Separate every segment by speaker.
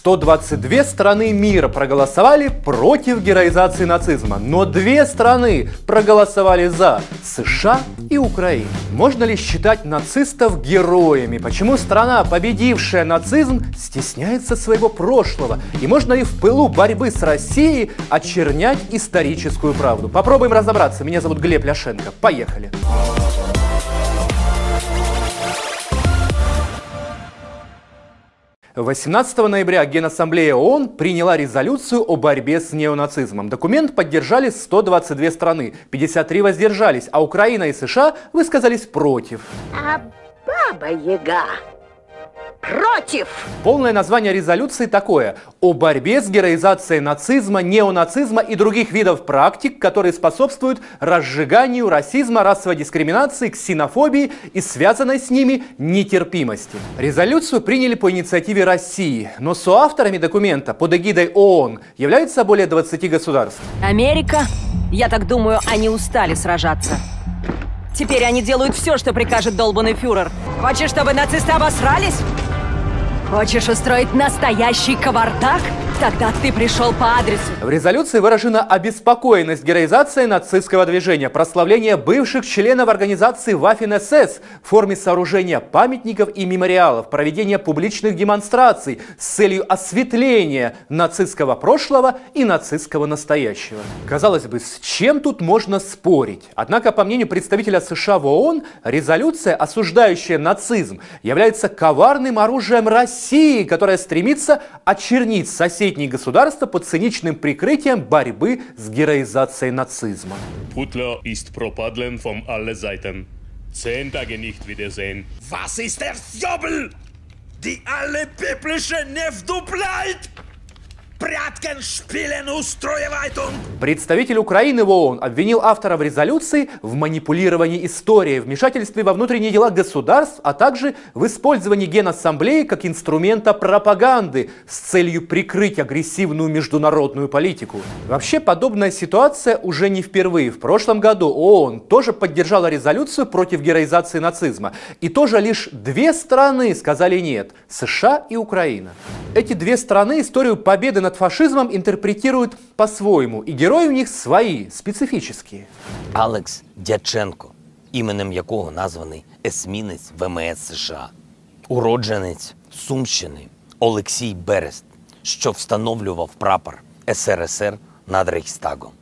Speaker 1: 122 страны мира проголосовали против героизации нацизма, но две страны проголосовали за – США и Украина. Можно ли считать нацистов героями? Почему страна, победившая нацизм, стесняется своего прошлого? И можно ли в пылу борьбы с Россией очернять историческую правду? Попробуем разобраться. Меня зовут Глеб Ляшенко. Поехали! Поехали! 18 ноября Генассамблея ООН приняла резолюцию о борьбе с неонацизмом. Документ поддержали 122 страны, 53 воздержались, а Украина и США высказались против.
Speaker 2: А Баба Яга Против!
Speaker 1: Полное название резолюции такое – о борьбе с героизацией нацизма, неонацизма и других видов практик, которые способствуют разжиганию расизма, расовой дискриминации, ксенофобии и связанной с ними нетерпимости. Резолюцию приняли по инициативе России, но соавторами документа под эгидой ООН являются более 20 государств.
Speaker 3: Америка? Я так думаю, они устали сражаться. Теперь они делают все, что прикажет долбанный фюрер. Хочешь, чтобы нацисты обосрались? Хочешь устроить настоящий кавардак? Тогда ты пришел по адресу.
Speaker 1: В резолюции выражена обеспокоенность героизации нацистского движения, прославление бывших членов организации Waffen-СС в форме сооружения памятников и мемориалов, проведения публичных демонстраций с целью осветления нацистского прошлого и нацистского настоящего. Казалось бы, с чем тут можно спорить? Однако, по мнению представителя США в ООН, резолюция, осуждающая нацизм, является коварным оружием России которая стремится очернить соседние государства под циничным прикрытием борьбы с героизацией нацизма.
Speaker 4: Putler ist propadlen von alle Seiten. Zehn Tage nicht wiedersehen.
Speaker 5: Was ist der Jobel? Die alle biblische Невдуплайт!
Speaker 1: Представитель Украины в ООН обвинил авторов резолюции в манипулировании историей, вмешательстве во внутренние дела государств, а также в использовании Генассамблеи как инструмента пропаганды с целью прикрыть агрессивную международную политику. Вообще, подобная ситуация уже не впервые. В прошлом году ООН тоже поддержала резолюцию против героизации нацизма. И тоже лишь две страны сказали нет – США и Украина. Эти две страны историю победы над над фашизмом интерпретируют по-своєму, і герої у них свої, специфічні.
Speaker 6: Алекс Дяченко, іменем якого названий есмінець ВМС США, уродженець Сумщини Олексій Берест, що встановлював прапор СРСР над Рейхстагом,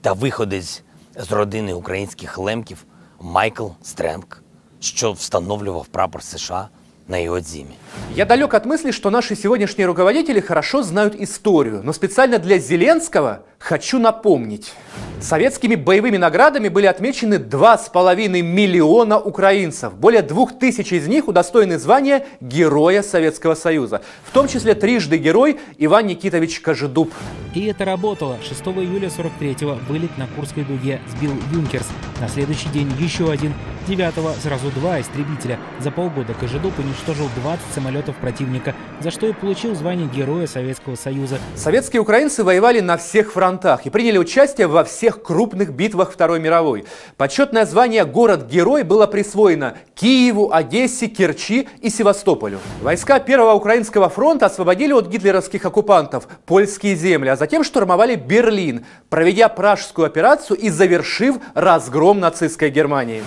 Speaker 6: та виходець з родини українських лемків Майкл Стренк, що встановлював прапор США на его дзиме.
Speaker 1: Я далек от мысли, что наши сегодняшние руководители хорошо знают историю, но специально для Зеленского хочу напомнить. Советскими боевыми наградами были отмечены 2,5 миллиона украинцев. Более двух тысяч из них удостоены звания Героя Советского Союза. В том числе трижды герой Иван Никитович Кожедуб.
Speaker 7: И это работало. 6 июля 43-го вылет на Курской дуге сбил Юнкерс. На следующий день еще один. 9-го сразу два истребителя. За полгода Кожедуб уничтожил 20 самолетов противника, за что и получил звание Героя Советского Союза.
Speaker 1: Советские украинцы воевали на всех фронтах и приняли участие во всех крупных битвах Второй мировой. Почетное звание «Город-герой» было присвоено Киеву, Одессе, Керчи и Севастополю. Войска Первого Украинского фронта освободили от гитлеровских оккупантов польские земли, а затем штурмовали Берлин, проведя пражскую операцию и завершив разгром нацистской Германии.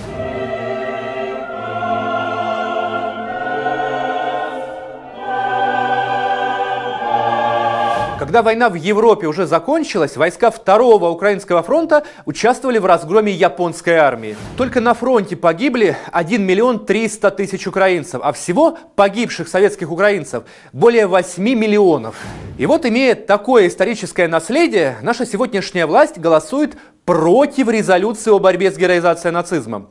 Speaker 1: Когда война в Европе уже закончилась, войска Второго Украинского фронта участвовали в разгроме японской армии. Только на фронте погибли 1 миллион 300 тысяч украинцев, а всего погибших советских украинцев более 8 миллионов. И вот, имея такое историческое наследие, наша сегодняшняя власть голосует против резолюции о борьбе с героизацией нацизма.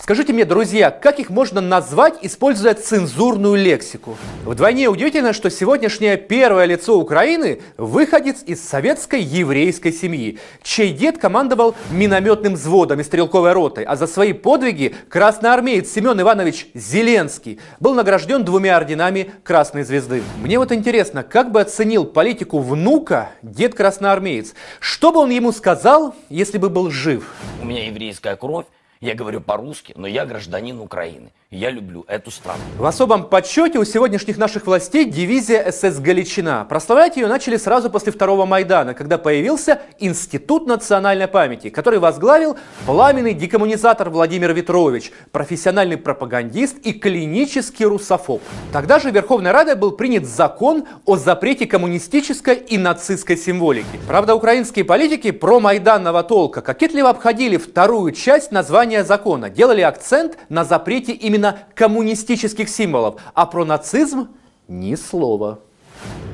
Speaker 1: Скажите мне, друзья, как их можно назвать, используя цензурную лексику? Вдвойне удивительно, что сегодняшнее первое лицо Украины – выходец из советской еврейской семьи, чей дед командовал минометным взводом и стрелковой ротой, а за свои подвиги красноармеец Семен Иванович Зеленский был награжден двумя орденами Красной Звезды. Мне вот интересно, как бы оценил политику внука дед красноармеец? Что бы он ему сказал, если бы был жив?
Speaker 6: У меня еврейская кровь, Я говорю по-русски, но я гражданин Украины. Я люблю эту страну.
Speaker 1: В особом подсчете у сегодняшних наших властей дивизия СС «Галичина». Прославлять ее начали сразу после второго Майдана, когда появился Институт национальной памяти, который возглавил пламенный декоммунизатор Владимир Ветрович, профессиональный пропагандист и клинический русофоб. Тогда же Верховной Радой был принят закон о запрете коммунистической и нацистской символики. Правда, украинские политики про майданного толка кокетливо обходили вторую часть названия закона, делали акцент на запрете именно коммунистических символов, а про нацизм ни слова.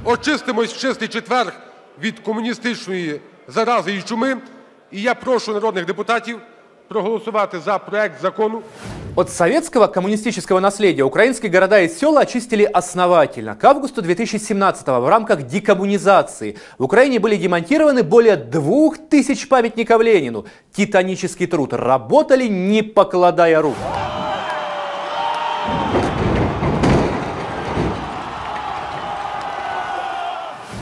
Speaker 8: Очистимось в чистий четвер від комуністичної зарази і чуми. І я прошу народних депутатів проголосувати за проект закону
Speaker 1: От советского коммунистического наследия украинские города и села очистили основательно. К августу 2017 в рамках декоммунизации в Украине были демонтированы более двух тысяч памятников Ленину. Титанический труд. Работали не покладая рук.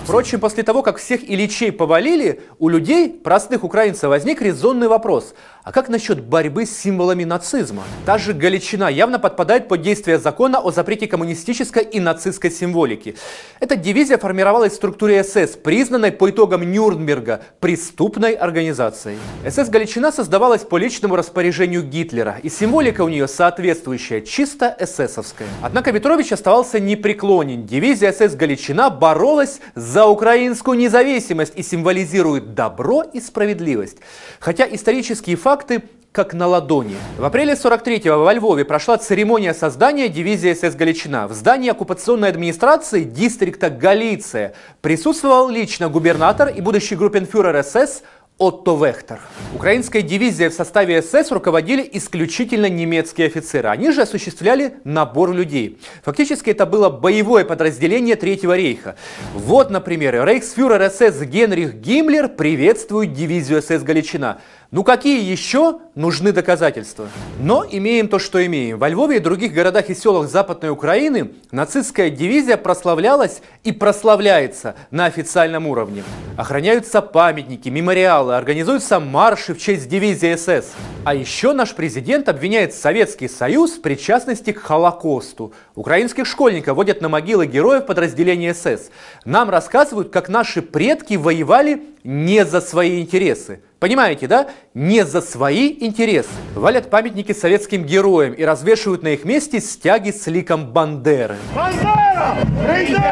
Speaker 1: Впрочем, после того, как всех Ильичей повалили, у людей, простых украинцев, возник резонный вопрос. А как насчет борьбы с символами нацизма? Та же Галичина явно подпадает под действие закона о запрете коммунистической и нацистской символики. Эта дивизия формировалась в структуре СС, признанной по итогам Нюрнберга преступной организацией. СС Галичина создавалась по личному распоряжению Гитлера, и символика у нее соответствующая, чисто эсэсовская. Однако Ветрович оставался непреклонен. Дивизия СС Галичина боролась за украинскую независимость и символизирует добро и справедливость. Хотя исторические факты как на ладони. В апреле 43-го во Львове прошла церемония создания дивизии СС Галичина. В здании оккупационной администрации дистрикта Галиция присутствовал лично губернатор и будущий группенфюрер СС Отто Вехтер. Украинской дивизией в составе СС руководили исключительно немецкие офицеры. Они же осуществляли набор людей. Фактически это было боевое подразделение Третьего рейха. Вот, например, рейхсфюрер СС Генрих Гиммлер приветствует дивизию СС Галичина. Ну какие еще нужны доказательства? Но имеем то, что имеем. Во Львове и других городах и селах Западной Украины нацистская дивизия прославлялась и прославляется на официальном уровне. Охраняются памятники, мемориалы, организуются марши в честь дивизии СС. А еще наш президент обвиняет Советский Союз в причастности к Холокосту. Украинских школьников водят на могилы героев подразделения СС. Нам рассказывают, как наши предки воевали не за свои интересы. Понимаете, да? Не за свои интересы. Валят памятники советским героям и развешивают на их месте стяги с ликом Бандеры.
Speaker 5: Бандера! Прийде!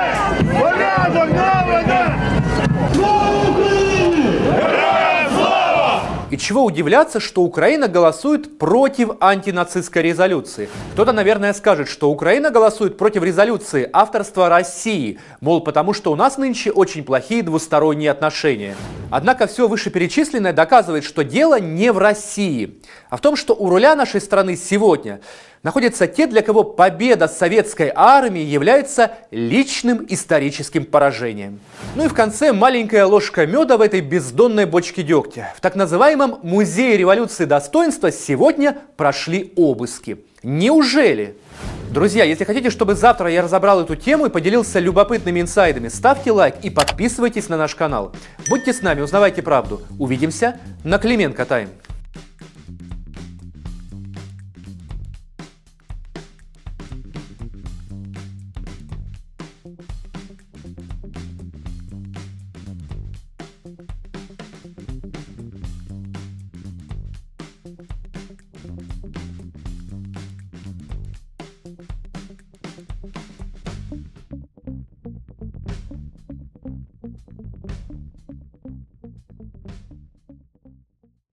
Speaker 5: Порядок наведе!
Speaker 1: Чего удивляться, что Украина голосует против антинацистской резолюции. Кто-то, наверное, скажет, что Украина голосует против резолюции авторства России, мол, потому что у нас нынче очень плохие двусторонние отношения. Однако все вышеперечисленное доказывает, что дело не в России, а в том, что у руля нашей страны сегодня находятся те, для кого победа советской армии является личным историческим поражением. Ну и в конце маленькая ложка меда в этой бездонной бочке дегтя. В так называемом Музее революции достоинства сегодня прошли обыски. Неужели? Друзья, если хотите, чтобы завтра я разобрал эту тему и поделился любопытными инсайдами, ставьте лайк и подписывайтесь на наш канал. Будьте с нами, узнавайте правду. Увидимся на Клименко Тайм.